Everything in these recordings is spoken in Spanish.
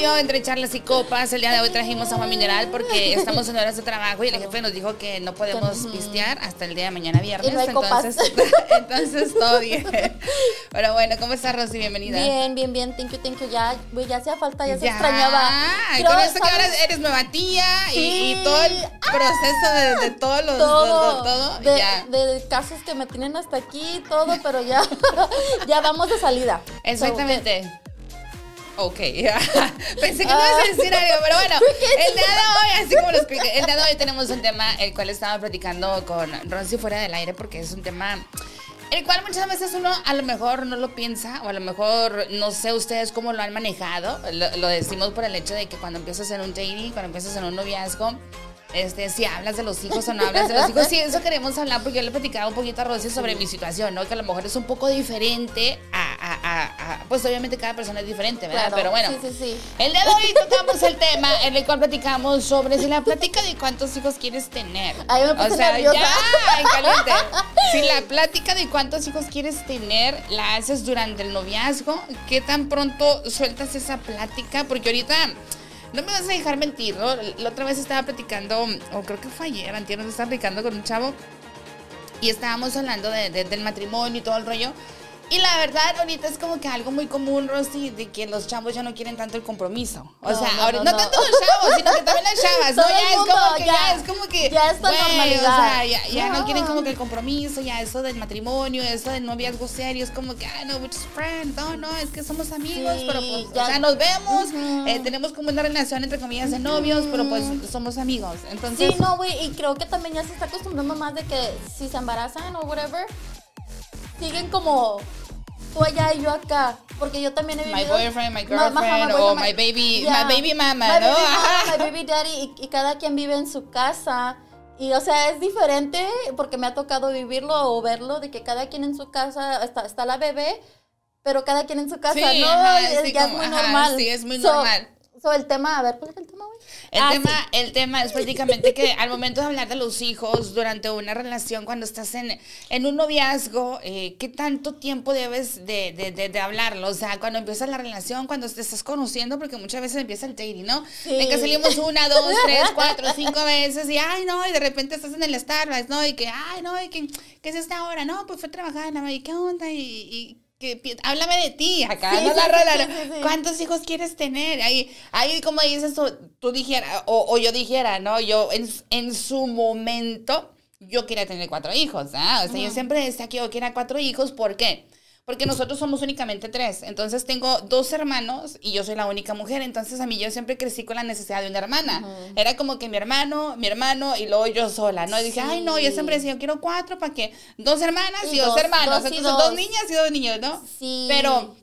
entre charlas y copas. El día de hoy trajimos agua mineral porque estamos en horas de trabajo y el jefe nos dijo que no podemos pistear hasta el día de mañana viernes. entonces, entonces todo bien. Pero bueno, ¿cómo estás, Rosy? Bienvenida. Bien, bien, bien. Thank you, thank you. Ya, ya hacía falta, ya, se extrañaba. con esto que ahora eres nueva tía y, todo el proceso de, todos los todo, todo, de, casos que me tienen hasta aquí, todo, pero ya, ya vamos de salida. Exactamente. Ok, pensé que no ibas a decir algo, pero bueno, el día de hoy, así como lo expliqué, el día de hoy tenemos un tema el cual estaba platicando con Rosy fuera del aire porque es un tema el cual muchas veces uno a lo mejor no lo piensa o a lo mejor no sé ustedes cómo lo han manejado, lo, decimos por el hecho de que cuando empiezas en un dating, cuando empiezas en un noviazgo, este, si hablas de los hijos o no hablas de los hijos. Sí, eso queremos hablar porque yo le he platicado un poquito a Rosy sobre mi situación, ¿no? Que a lo mejor es un poco diferente a, a, a, pues obviamente cada persona es diferente, ¿verdad? Pero bueno, sí, sí, sí. el día de hoy tocamos el tema en el cual platicamos sobre si la plática de cuántos hijos quieres tener. Ahí me o sea, nerviosa. ya, caliente. Si la plática de cuántos hijos quieres tener la haces durante el noviazgo, ¿qué tan pronto sueltas esa plática? Porque ahorita no me vas a dejar mentir, ¿no? La otra vez estaba platicando, o creo que fue ayer, antes nos estaba platicando con un chavo y estábamos hablando de, del matrimonio y todo el rollo. Y la verdad, ahorita es como que algo muy común, Rosy, de que los chavos ya no quieren tanto el compromiso. O sea, no, ahora, no, tanto los chavos, sino que también las chavas, ¿no? Ya es como que, ya, es como que. Ya es normalidad. O sea, ya, ya no. quieren como que el compromiso, ya eso del matrimonio, eso del noviazgo serio, es como que, ay, no, we're just friends, no, no, es que somos amigos, pero pues, ya. o sea, nos vemos, eh, tenemos como una relación entre comillas de novios, pero pues somos amigos. Entonces. Sí, no, güey, y creo que también ya se está acostumbrando más de que si se embarazan o whatever, siguen como tú allá y yo acá. Porque yo también he vivido. My boyfriend, my girlfriend, o my, baby, my baby mama, ¿no? my baby daddy, y, cada quien vive en su casa. Y o sea, es diferente porque me ha tocado vivirlo o verlo, de que cada quien en su casa, está, está la bebé, pero cada quien en su casa, ¿no? ya es muy normal. Sí, es muy normal. So, el tema, a ver, ¿cuál es el tema, güey? El, ah, tema, el tema es prácticamente que al momento de hablar de los hijos durante una relación, cuando estás en, en un noviazgo, eh, ¿qué tanto tiempo debes de, de, de, hablarlo? O sea, cuando empieza la relación, cuando te estás conociendo, porque muchas veces empieza el dating, ¿no? Sí. que salimos una, dos, tres, cuatro, cinco veces y, ay, no, y de repente estás en el Starbucks, ¿no? Y que, ay, no, y que, ¿qué es esta hora? No, pues fue a trabajar, ¿y qué onda? y, y que, háblame de ti acá, no la ¿Cuántos hijos quieres tener? Ahí, ahí como dices tú, tú dijera, o, yo dijera, ¿no? Yo en, en su momento, yo quería tener cuatro hijos, ¿ah? O sea, yo siempre decía que yo quería cuatro hijos, ¿por qué? porque nosotros somos únicamente tres. Entonces tengo dos hermanos y yo soy la única mujer. Entonces a mí yo siempre crecí con la necesidad de una hermana. Era como que mi hermano, mi hermano y luego yo sola, ¿no? Y dije, ay, no, yo siempre decía, yo quiero cuatro para que dos hermanas y, dos, hermanos. Entonces dos. niñas y dos niños, ¿no? Sí. Pero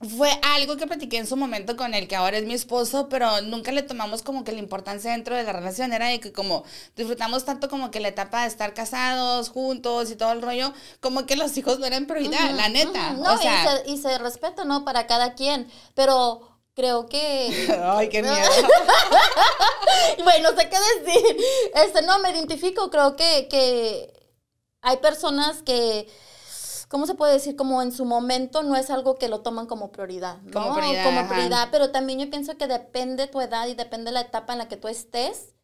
fue algo que platiqué en su momento con el que ahora es mi esposo, pero nunca le tomamos como que la importancia dentro de la relación. Era de que como disfrutamos tanto como que la etapa de estar casados, juntos y todo el rollo, como que los hijos no eran prioridad, la neta. No, o sea, y, se, respeta, ¿no? Para cada quien, pero creo que... Ay, qué miedo. bueno, no sé qué decir. Este, no, me identifico, creo que, que hay personas que ¿cómo se puede decir? Como en su momento no es algo que lo toman como prioridad, ¿no? Como prioridad. Como prioridad, pero también yo pienso que depende tu edad y depende la etapa en la que tú estés,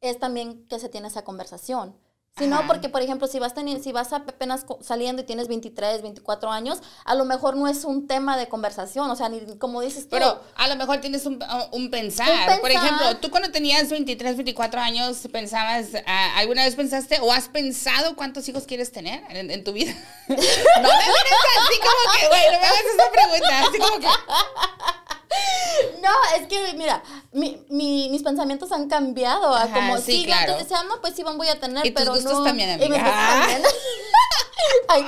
es también que se tiene esa conversación. Si no, porque, por ejemplo, si vas, si vas apenas saliendo y tienes 23, 24 años, a lo mejor no es un tema de conversación, o sea, ni como dices tú. Pero a lo mejor tienes un, un, pensar. Por ejemplo, tú cuando tenías 23, 24 años, pensabas, ¿alguna vez pensaste o has pensado cuántos hijos quieres tener en, tu vida? no me así como que, güey, no me hagas esa pregunta, así como que... No, es que, mira, mi, mi, mis pensamientos han cambiado. A como, sí, claro. antes decía, no, pues sí, voy a tener, ¿Y pero tus gustos no. también, amiga. Y mis también. Ay,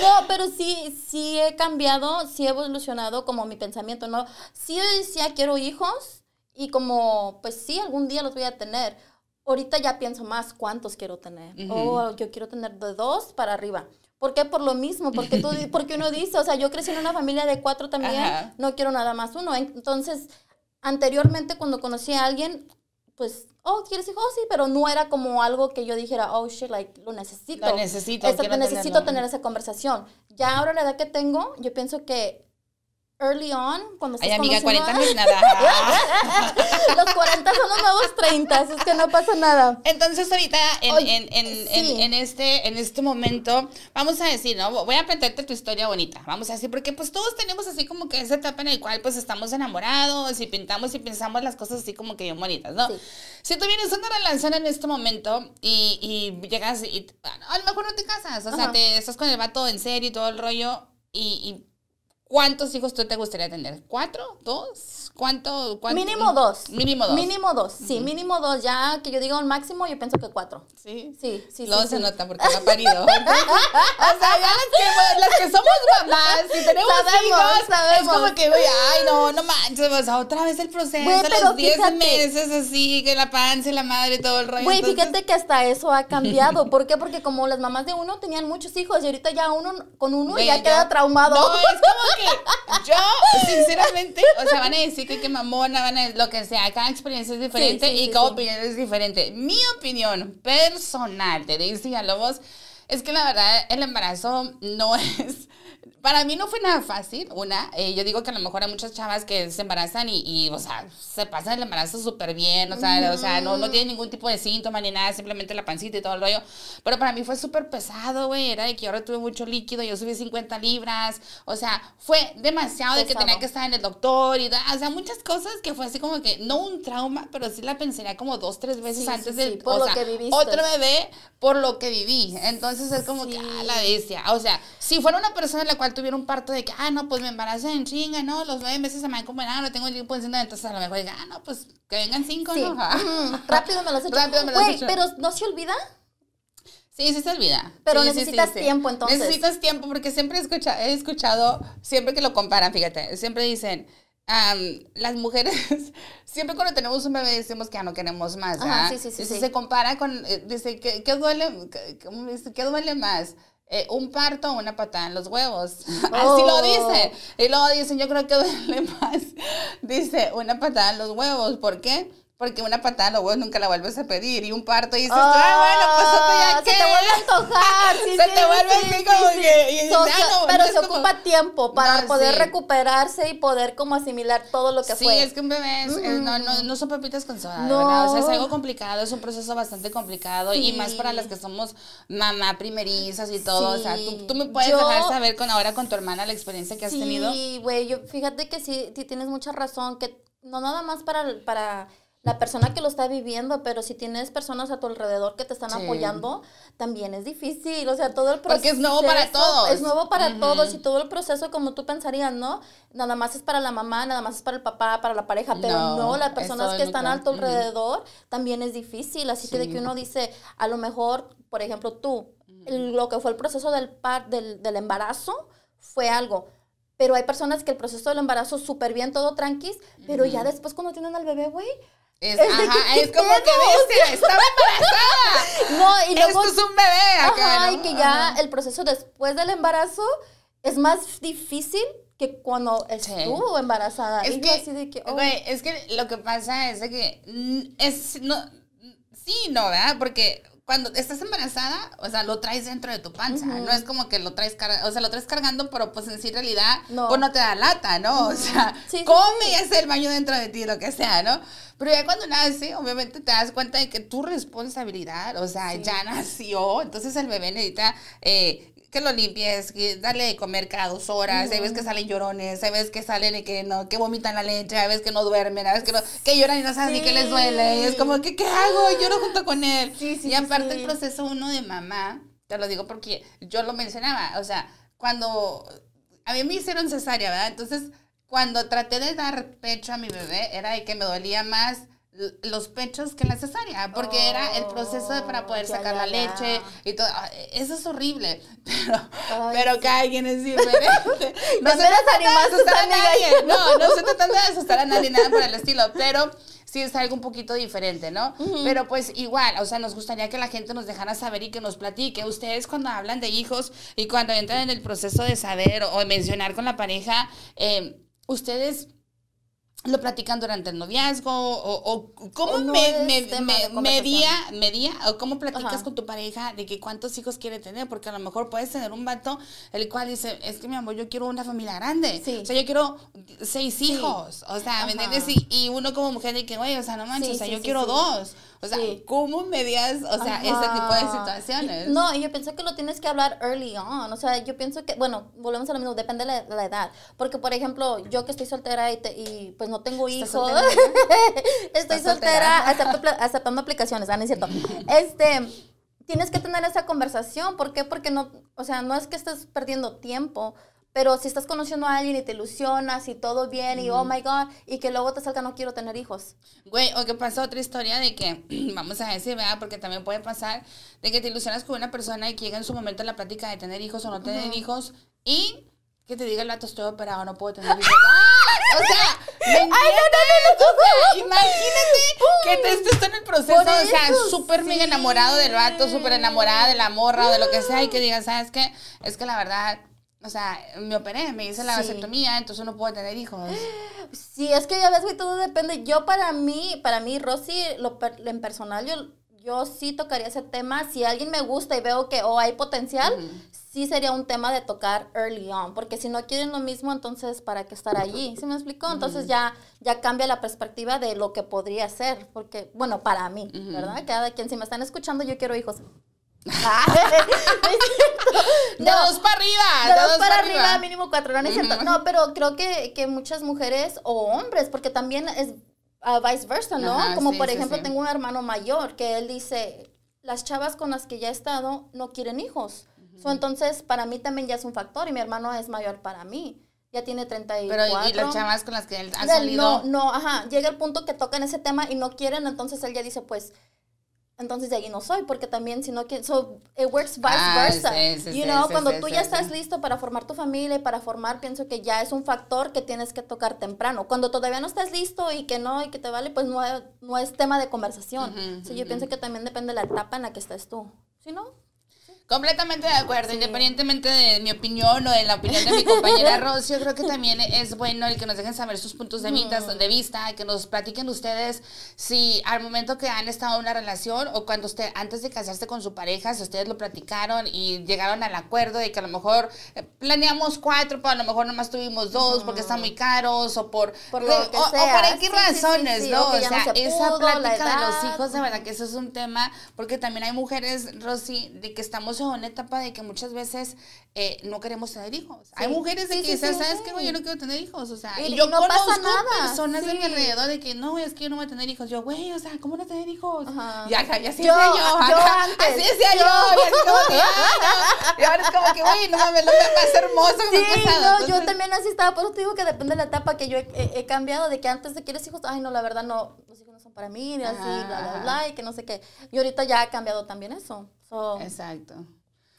no, pero sí, sí he cambiado, sí he evolucionado como mi pensamiento, ¿no? Sí yo decía, quiero hijos y como, pues sí, algún día los voy a tener. Ahorita ya pienso más cuántos quiero tener. O oh, yo quiero tener de dos para arriba. ¿Por qué? Por lo mismo, porque, tú, porque uno dice, o sea, yo crecí en una familia de cuatro también, no quiero nada más uno. Entonces, anteriormente cuando conocí a alguien, pues, oh, ¿quieres hijos? Sí, pero no era como algo que yo dijera, oh, shit, like, lo necesito. Lo necesito. necesito tener esa conversación. Ya ahora la edad que tengo, yo pienso que early on, cuando estás Ay, amiga, conociendo- 40 no es nada. Los 40 son los nuevos 30, así es que no pasa nada. Entonces ahorita en, Oye, en, en, sí. en, en este, en este momento, vamos a decir, ¿no? Voy a plantearte tu historia bonita, vamos a decir, porque pues todos tenemos así como que esa etapa en la cual pues estamos enamorados y pintamos y pensamos las cosas así como que bien bonitas, ¿no? Sí. Si tú vienes una relación en este momento y, y llegas y a lo mejor no te casas, o sea, te estás con el vato en serio y todo el rollo y... y ¿Cuántos hijos tú te gustaría tener? ¿Cuatro? ¿Dos? ¿Cuánto? cuánto? Mínimo dos. Mínimo dos. Mínimo dos, sí, mínimo dos. Ya que yo diga un máximo, yo pienso que cuatro. Sí. Sí, sí, Luego sí. se sí. nota porque no ha parido. o sea, ya las que, las que somos mamás y tenemos Sabemos, hijos, sabemos. es como que, güey, ay, no, no manches, o sea, otra vez el proceso, pero los 10 fíjate. meses así, que la panza y la madre y todo el rollo. Güey, entonces- fíjate que hasta eso ha cambiado. ¿Por qué? Porque como las mamás de uno tenían muchos hijos y ahorita ya uno con uno ya yo- queda traumado. No, es como que yo, sinceramente, o sea, van a decir que qué mamona, van a lo que sea, cada experiencia es diferente sí, y sí, cada sí. opinión es diferente. Mi opinión personal de Daisy Villalobos es que la verdad el embarazo no es... Para mí no fue nada fácil, una. eh, yo digo que a lo mejor hay muchas chavas que se embarazan y, y, o sea, se pasan el embarazo súper bien, o sea, o sea no, no tienen ningún tipo de síntoma ni nada, simplemente la pancita y todo el rollo. Pero para mí fue súper pesado, güey, era de que yo retuve mucho líquido, yo subí 50 libras, o sea, fue demasiado de que tenía que estar en el doctor y, da- o sea, muchas cosas que fue así como que, no un trauma, pero sí la pensaría como dos, tres veces Sí, antes sí, de, sí, por o lo sea, que viviste. otro bebé por lo que viví. Entonces es como que, Sí. ah, la bestia. O sea, si fuera una persona en la cual tuviera un parto de que, ah, no, pues me embaracé en chinga, no, los nueve meses se me han como, ah, no tengo el tiempo encima, entonces a lo mejor diga, ah, no, pues que vengan cinco, Sí. ¿no? Mm, rápido me los he hecho. Rápido me los he Güey, hecho. pero no se olvida. Sí, sí se olvida. Pero Sí, necesitas sí, sí. tiempo, entonces. Necesitas tiempo porque siempre he escuchado, he escuchado, siempre que lo comparan, fíjate, siempre dicen, am, las mujeres, siempre cuando tenemos un bebé decimos que ya no queremos más, Ajá, sí, sí, sí, sí. Se compara con, eh, dice, ¿qué, qué duele? ¿Qué duele más? Eh, un parto o una patada en los huevos. Así lo Oh. dice. Y luego dicen, yo creo que duele más. Dice, una patada en los huevos. ¿Por qué? Porque una patada en los huevos nunca la vuelves a pedir. Y un parto dices, ah, bueno, pues ya se qué". te vuelve a antojar. sí, Se sí, te vuelve sí, así sí, como sí. que- y ah, no, pero no se como- ocupa tiempo para No, poder sí. recuperarse y poder como asimilar todo lo que Sí, fue. es que un bebé es- es- no, son papitas con soda. ¿verdad? O sea, es algo complicado, es un proceso bastante complicado y Sí. más para las que somos mamá primerizas y todo. O sea, tú, Sí. tú me puedes Yo- dejar saber con ahora con tu hermana la experiencia que has tenido. Sí, güey, yo fíjate que sí, sí tienes mucha razón, que no nada más para, para la persona que lo está viviendo, pero si tienes personas a tu alrededor que te están Sí. apoyando, también es difícil, o sea, todo el proceso. Porque es nuevo para todos. Es nuevo para Ujú. todos y todo el proceso como tú pensarías, ¿no? Nada más es para la mamá, nada más es para el papá, para la pareja, pero No, no, las personas que están a tu alrededor también es difícil, así que de Sí. que uno dice, a lo mejor, por ejemplo, tú, lo que fue el proceso del, par, del, del embarazo fue algo. Pero hay personas que el proceso del embarazo súper bien, todo tranquis, pero ya después cuando tienen al bebé, güey. Es, ajá, es ¿qué como que bestia, estaba embarazada. No, y luego. Esto es un bebé acá, Ajá, ¿no? y que ya Ajá. el proceso después del embarazo es más difícil que cuando estuvo embarazada. Es Y que, así de que, oh, es que lo que pasa es que es, no, sí, no, ¿verdad? Porque cuando estás embarazada, o sea, lo traes dentro de tu panza, no es como que lo traes, o sea, lo traes cargando, pero pues en sí realidad, No. pues no te da lata, ¿no? O sea, Sí, come y hace el baño dentro de ti, lo que sea, ¿no? Pero ya cuando nace, obviamente te das cuenta de que tu responsabilidad, o sea, ya nació, entonces el bebé necesita eh, que lo limpies, que darle de comer cada dos horas, hay veces que salen llorones, hay veces que salen y que no, que vomitan la leche, hay veces que no duermen, hay veces que, no, que lloran y no saben ni qué les duele, y es como que, ¿qué hago? Y lloro junto con él. Sí, sí, y aparte el proceso uno de mamá, te lo digo porque yo lo mencionaba, o sea, cuando a mí me hicieron cesárea, ¿verdad? Entonces, cuando traté de dar pecho a mi bebé, era de que me dolía más los pechos que la cesárea, porque era el proceso de- para poder Oh, ya, sacar ya, la ya. leche y todo. Ah, Eso es horrible, pero, Ay, pero sí. cada quien es diferente. No Ya se trata a nadie, no, no se trata de asustar a nadie, nada por el estilo, pero sí es algo un poquito diferente, ¿no? Pero pues igual, o sea, nos gustaría que la gente nos dejara saber y que nos platique. Ustedes cuando hablan de hijos y cuando entran en el proceso de saber o de mencionar con la pareja, eh, ustedes lo platican durante el noviazgo o, o cómo no me, medía, medía o cómo platicas Ajá. con tu pareja de que cuántos hijos quiere tener, porque a lo mejor puedes tener un vato el cual dice, es que mi amor, yo quiero una familia grande, Sí. o sea, yo quiero seis hijos, o sea, ¿me entiendes? Y, y uno como mujer de que, oye, o sea, no manches, Sí, o sea, yo quiero dos, o sea, Sí. ¿cómo medías, o sea, ese tipo de situaciones? No, y yo pienso que lo tienes que hablar early on. O sea, yo pienso que, bueno, volvemos a lo mismo, depende de la, la edad. Porque, por ejemplo, yo que estoy soltera y, te- y pues no tengo ¿Estás hijos. soltera? estoy ¿Estás soltera, acepto aceptando aplicaciones, ¿ah? ¿no es cierto? Este, tienes que tener esa conversación. ¿Por qué? Porque no, o sea, no es que estés perdiendo tiempo. Pero si estás conociendo a alguien y te ilusionas y todo bien y oh my god, y que luego te salga no quiero tener hijos. Güey, o que pasa otra historia de que, vamos a decir, ¿verdad? Porque también puede pasar de que te ilusionas con una persona y que llega en su momento la plática de tener hijos o no tener hijos y que te diga el vato estoy operado, no puedo tener hijos. ¡Ah! O sea, ¿me entiendes? O sea, imagínate que te estés en el proceso, Por o sea, súper mega sí. enamorado del vato, súper enamorada de la morra o de lo que sea y que digas, ¿sabes qué? Es que la verdad... O sea, me operé, me hice la Sí. vasectomía, entonces no puedo tener hijos. Sí, es que ya ves, güey, todo depende. Yo para mí, para mí, Rosy, lo en personal, yo, yo sí tocaría ese tema. Si alguien me gusta y veo que oh, hay potencial, sí sería un tema de tocar early on. Porque si no quieren lo mismo, entonces, ¿para qué estar allí? ¿Sí me explicó? Entonces ya, ya cambia la perspectiva de lo que podría ser. Porque, bueno, para mí, ¿verdad? Cada quien, si me están escuchando, yo quiero hijos. De dos para arriba. De dos para arriba, mínimo cuatro, no, no es cierto. No, pero creo que, que muchas mujeres o hombres, porque también es ah, vice versa, ¿no? Ajá, Como sí, por sí, ejemplo, sí. tengo un hermano mayor que él dice, las chavas con las que ya he estado no quieren hijos. So, entonces, para mí también ya es un factor y mi hermano es mayor para mí. Ya tiene 34. Pero y las chavas con las que él ha salido. No, no, ajá. Llega el punto que tocan ese tema y no quieren, entonces él ya dice, pues, entonces de ahí no soy, porque también si no quieren, so it works vice Ah, versa. sí, sí, you sí, know, cuando tú ya estás listo para formar tu familia y para formar, pienso que ya es un factor que tienes que tocar temprano. Cuando todavía no estás listo y que no, y que te vale, pues no, es- no es tema de conversación. Ujú, So, yo pienso que también depende de la etapa en la que estés tú. ¿Sí, no? Completamente de acuerdo, independientemente de mi opinión o de la opinión de mi compañera Rosy, yo creo que también es bueno el que nos dejen saber sus puntos de vista, de vista, que nos platiquen ustedes si al momento que han estado en una relación o cuando usted, antes de casarse con su pareja, si ustedes lo platicaron y llegaron al acuerdo de que a lo mejor eh, planeamos cuatro, pero a lo mejor nomás tuvimos dos porque están muy caros o por, Por lo que o, por X Sí, razones, sí, ¿no? o no sea, se esa pudo, plática de los hijos, de verdad que eso es un tema, porque también hay mujeres, Rosy, de que estamos en una etapa de que muchas veces eh, no queremos tener hijos. Hay mujeres de Sí, que sí, dicen, ¿sabes qué, güey? Yo no quiero tener hijos, o sea, Y- yo no pasa conozco nada, personas de mi alrededor de que, no, es que yo no voy a tener hijos. Yo, güey, o sea, ¿cómo no tener hijos? Ajá. Ya, ya, ya, así Yo- decía yo. yo ajá, antes, Así decía yo. yo. Y así como que, ay, no. Y ahora es como que, güey, no mames, lo más hermoso que me ha pasado. no, yo también así estaba, por eso te digo que depende de la etapa que yo he, he- he cambiado, de que antes de quieres hijos, ay no, la verdad no, los hijos no son para mí, y así, bla, bla, ajá. bla, y que no sé qué. Y ahorita ya ha cambiado también eso. So, Exacto.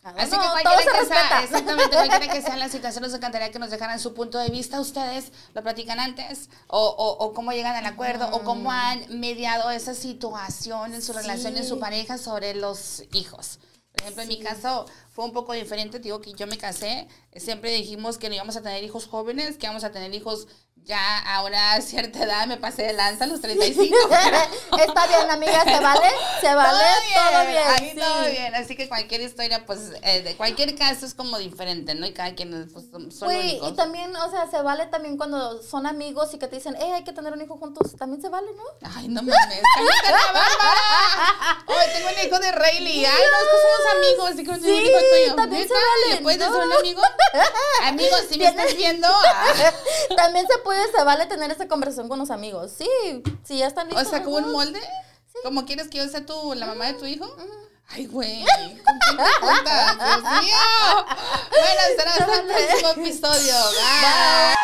ah, Así no, que cualquiera que sea, exactamente, cualquiera que sea la situación, nos encantaría que nos dejaran su punto de vista. Ustedes lo platican antes, o, o, o cómo llegan al acuerdo, o cómo han mediado esa situación en su relación, en su Sí. pareja sobre los hijos. Por ejemplo, en mi caso fue un poco diferente, digo que yo me casé, siempre dijimos que no íbamos a tener hijos jóvenes, que íbamos a tener hijos ya a una cierta edad, me pasé de lanza a los 35. Está bien, amiga, se vale, se vale, todo bien. Ahí sí. todo bien. Así que cualquier historia, pues, eh, de cualquier caso es como diferente, ¿no? Y cada quien pues, son, son Güey, únicos. y también, o sea, se vale también cuando son amigos y que te dicen, eh, hay que tener un hijo juntos. También se vale, ¿no? Ay, no mames. Ay, tengo un hijo de Rayleigh. Ay, no, es que somos amigos. Así que tengo un Sí, hijo tuyo. también se ¿Neta? vale, ¿Le puedes ¿no? decir un amigo? Amigo, si me estás viendo. ah. También se puede, se vale tener esa conversación con los amigos. Sí, sí, ya están O listos. sea, como un molde. ¿Cómo quieres que yo sea tú, la mamá de tu hijo? Ay, güey. ¿Con quién te? Dios mío. Bueno, será hasta el próximo episodio. Bye.